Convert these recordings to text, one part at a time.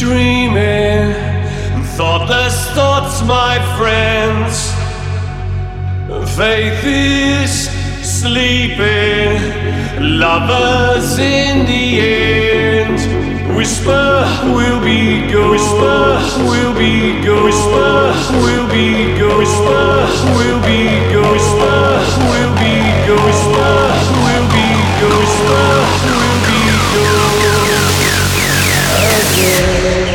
dreaming thoughtless thoughts, my friends. Faith is sleeping, lovers in the end. Whisper will be ghost. Whisper will be ghost. Whisper will be ghost. Whisper will be ghost. Whisper will be ghost. Whisper will be ghost. Whisper will be ghost. you.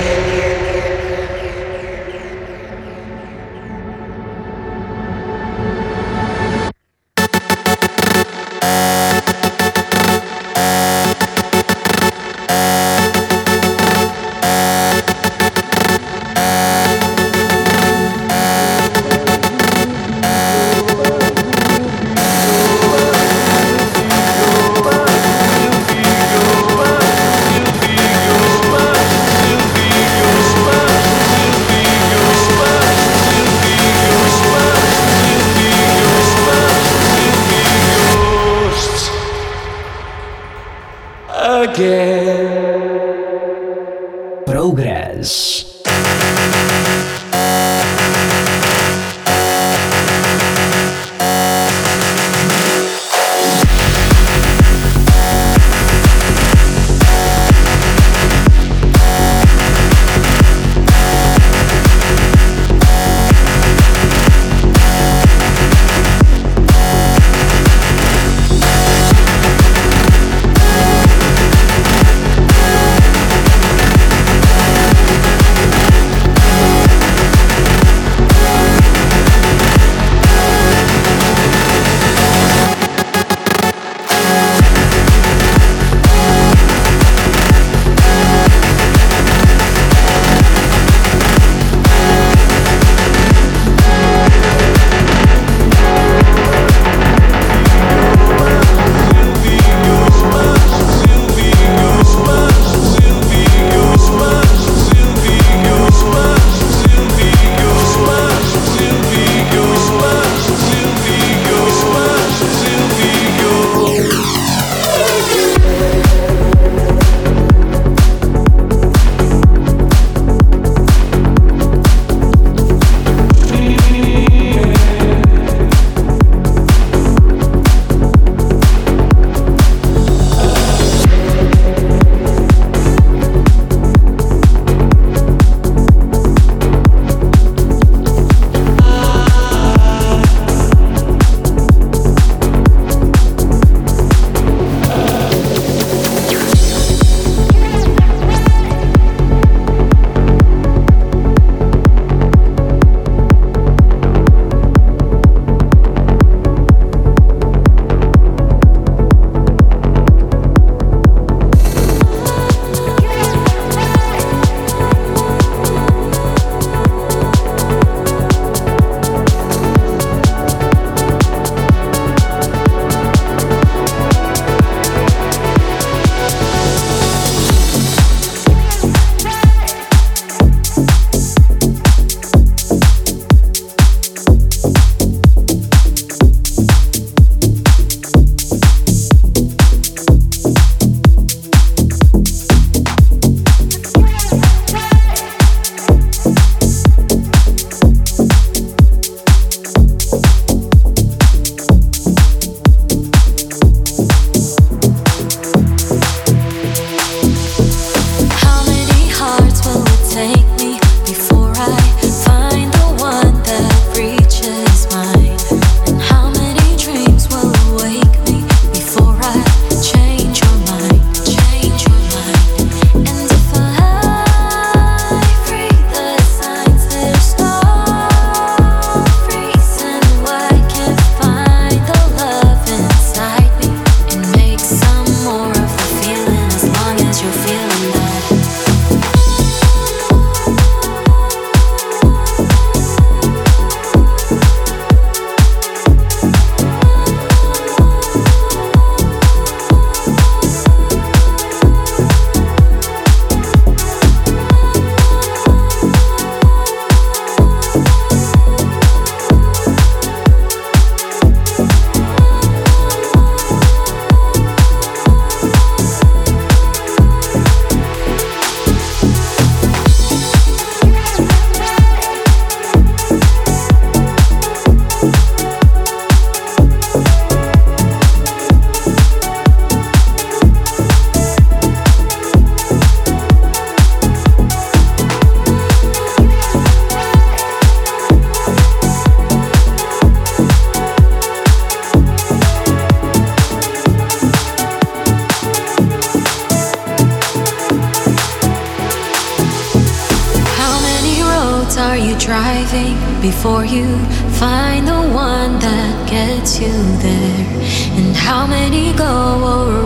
And how many go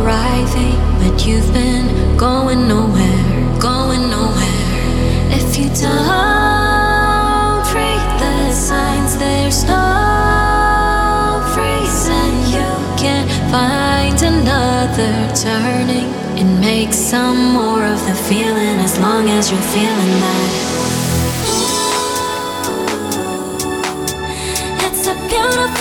arriving, but you've been going nowhere, going nowhere? If you don't read the signs, there's no reason you can't find another turning and make some more of the feeling as long as you're feeling that. your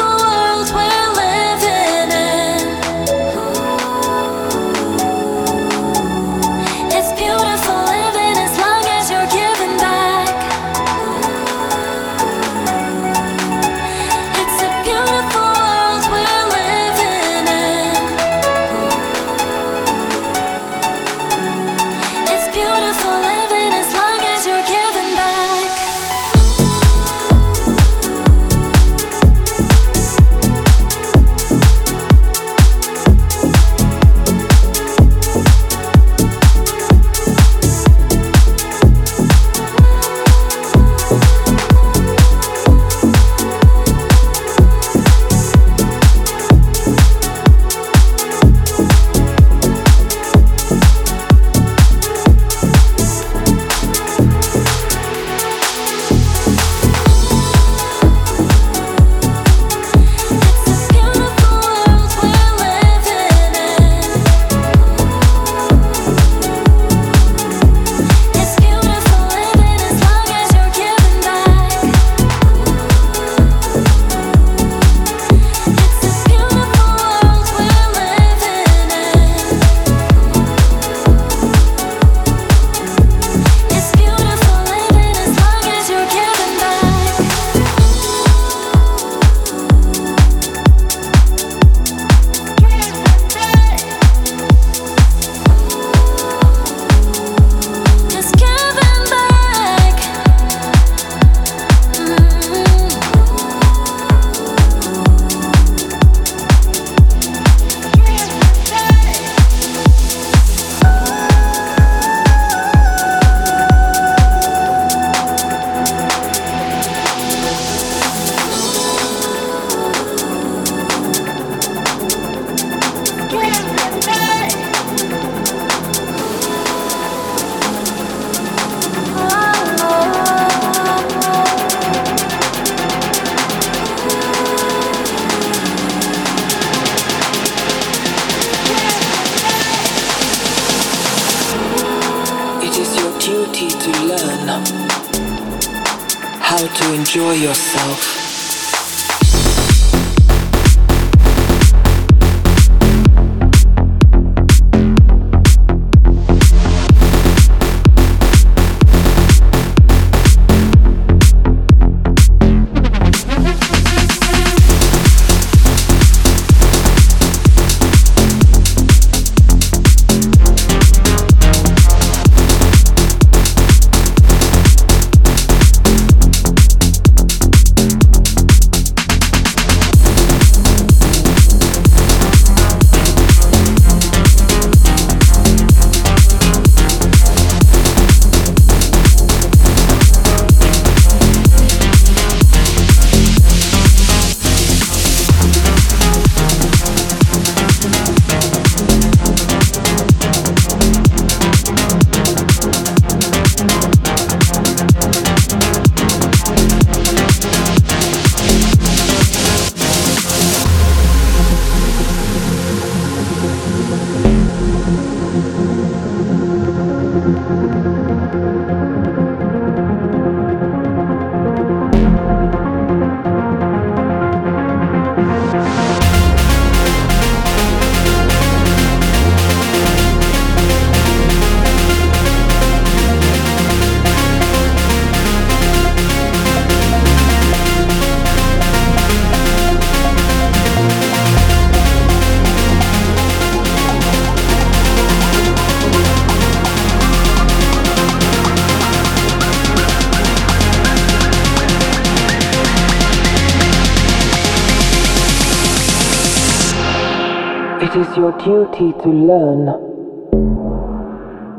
duty to learn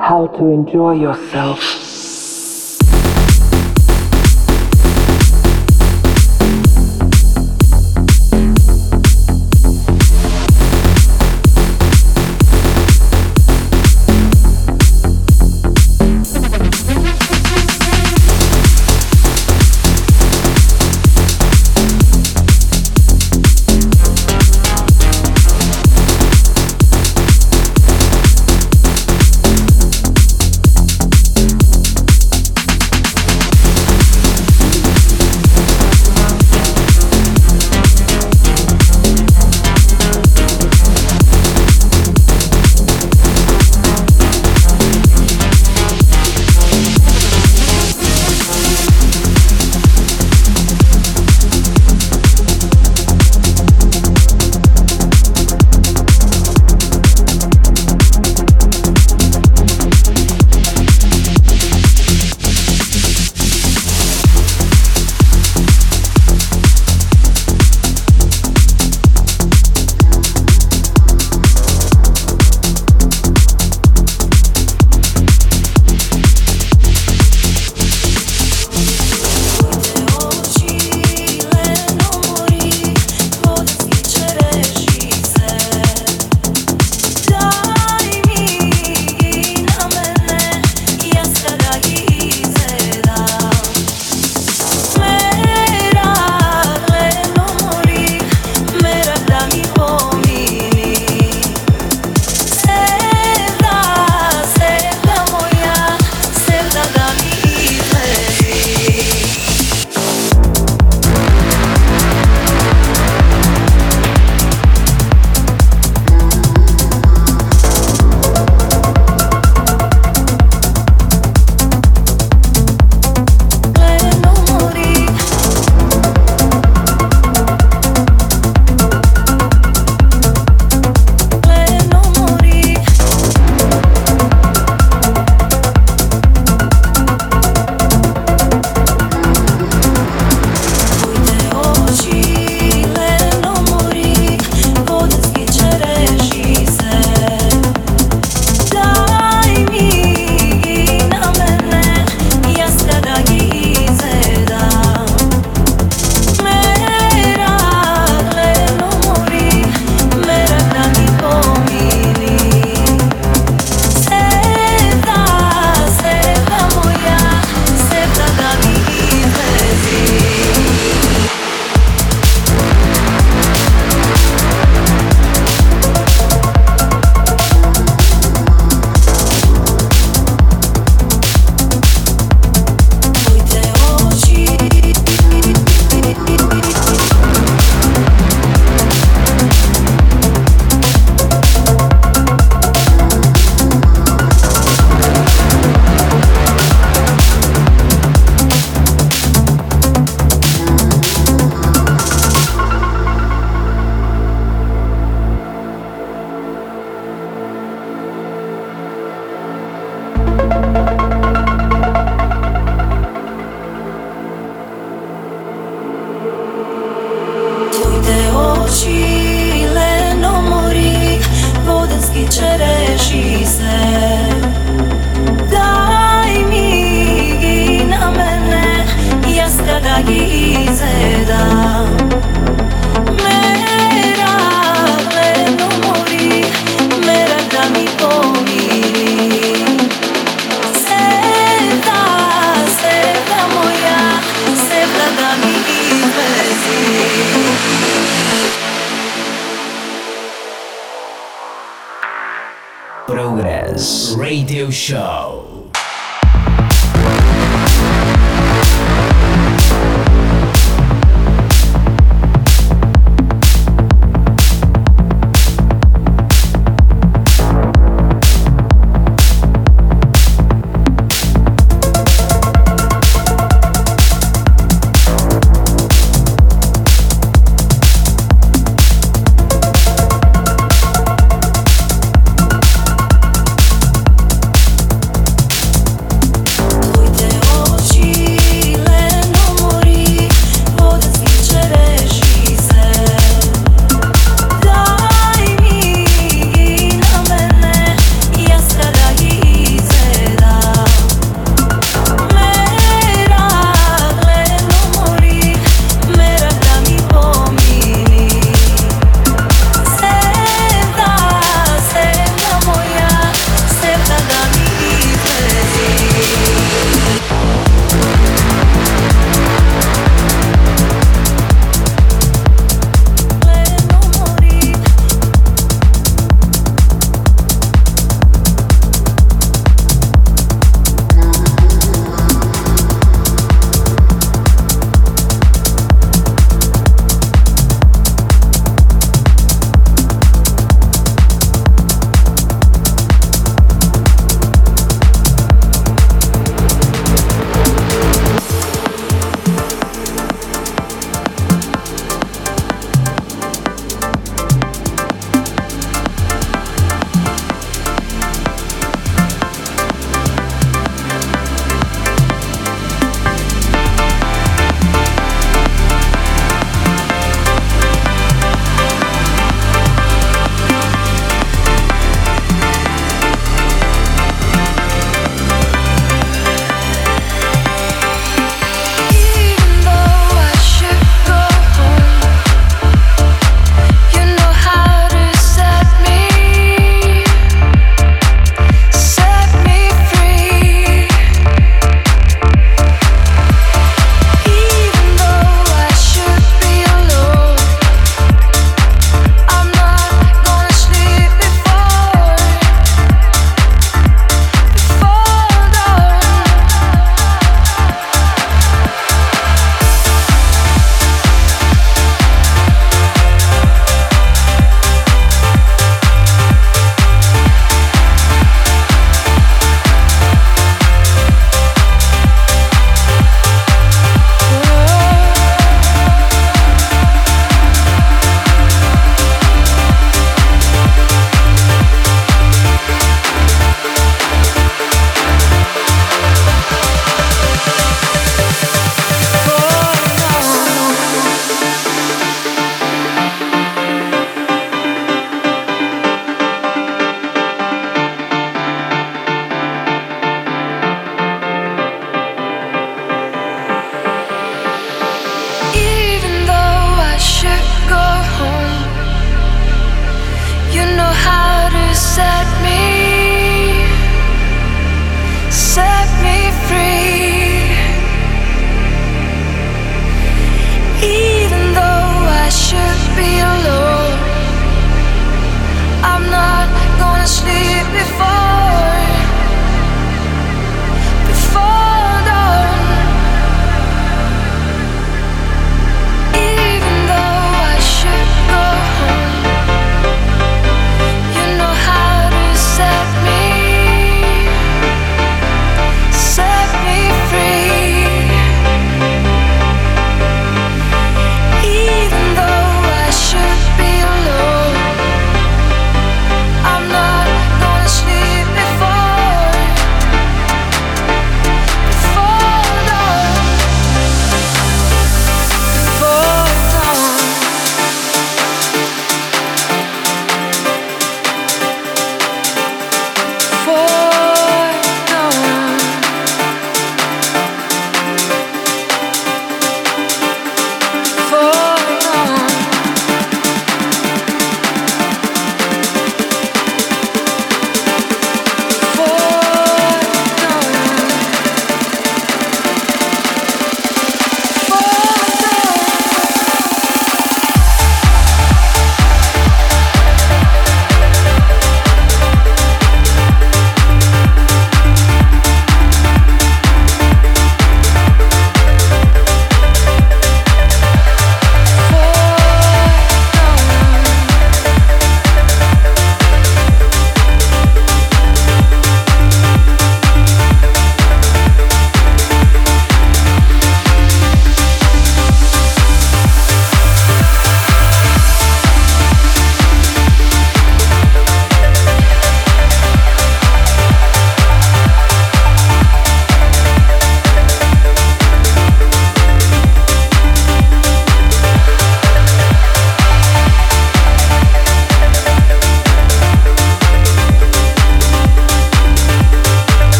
how to enjoy yourself.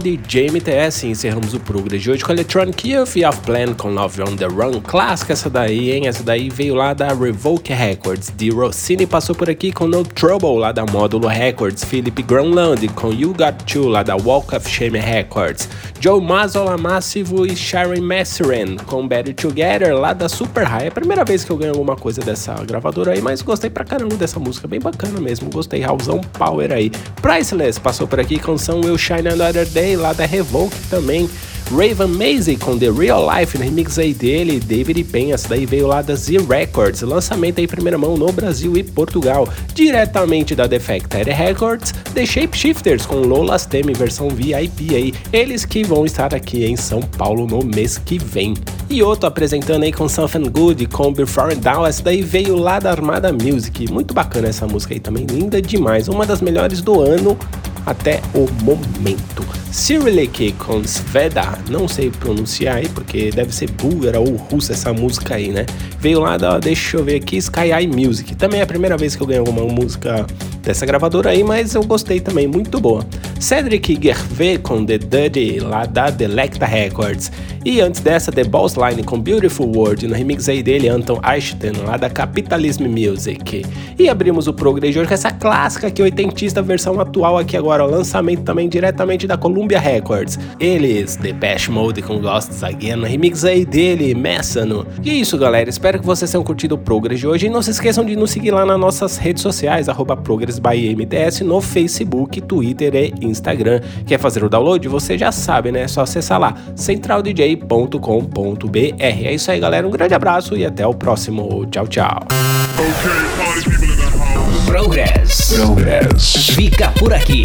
Galera, aqui é o DJ MTS e encerramos o Progress de hoje com Electronic Youth e Off Plan com Love on the Run. Clássica essa daí, hein? Essa daí veio lá da Revoke Records. De Rossini passou por aqui com No Trouble lá da Módulo Records. Philip Granlund com You Got To lá da Walk of Shame Records. Joe Mazzola Massivo e Sharon Messeren com Better Together lá da Super High. É a primeira vez que eu ganho alguma coisa dessa gravadora aí, mas gostei pra caramba dessa música, bem bacana mesmo. Gostei, Raulzão Power aí. Priceless passou por aqui com Some Will Shine Another Day lá da Revoke também. Raven Maze com The Real Life, no remix aí dele, David Penha, essa daí veio lá da Z Records, lançamento aí primeira mão no Brasil e Portugal, diretamente da Defected Records, The Shapeshifters com Lola Teme versão VIP aí, eles que vão estar aqui em São Paulo no mês que vem. E outro apresentando aí com Something Good, com Before Down, essa daí veio lá da Armada Music, muito bacana essa música aí também, linda demais, uma das melhores do ano até o momento. Cyrillic com Sveda, não sei pronunciar aí porque deve ser búlgara ou russa essa música aí, né? Veio lá da, deixa eu ver aqui, Sky Eye Music. Também é a primeira vez que eu ganho alguma música dessa gravadora aí, mas eu gostei também, muito boa. Cedric Gervais com The Dirty, lá da Delecta Records. E antes dessa, The Boss Line com Beautiful World, no remix aí dele, Anton Ashton, lá da Capitalism Music. E abrimos o hoje com essa clássica aqui, oitentista, versão atual aqui agora, lançamento também diretamente da Columbia Records. Eles, The Bash Mode com Ghosts Again, no remix aí dele, Messano. E é isso, galera, espero que vocês tenham curtido o Progress de hoje e não se esqueçam de nos seguir lá nas nossas redes sociais, arroba ProgressByMTS, no Facebook, Twitter e Instagram. Quer fazer o download? Você já sabe, né? É só acessar lá, centraldj www.progress.com.br. É isso aí, galera. Um grande abraço e até o próximo. Tchau, tchau. Progress. Progress. Fica por aqui.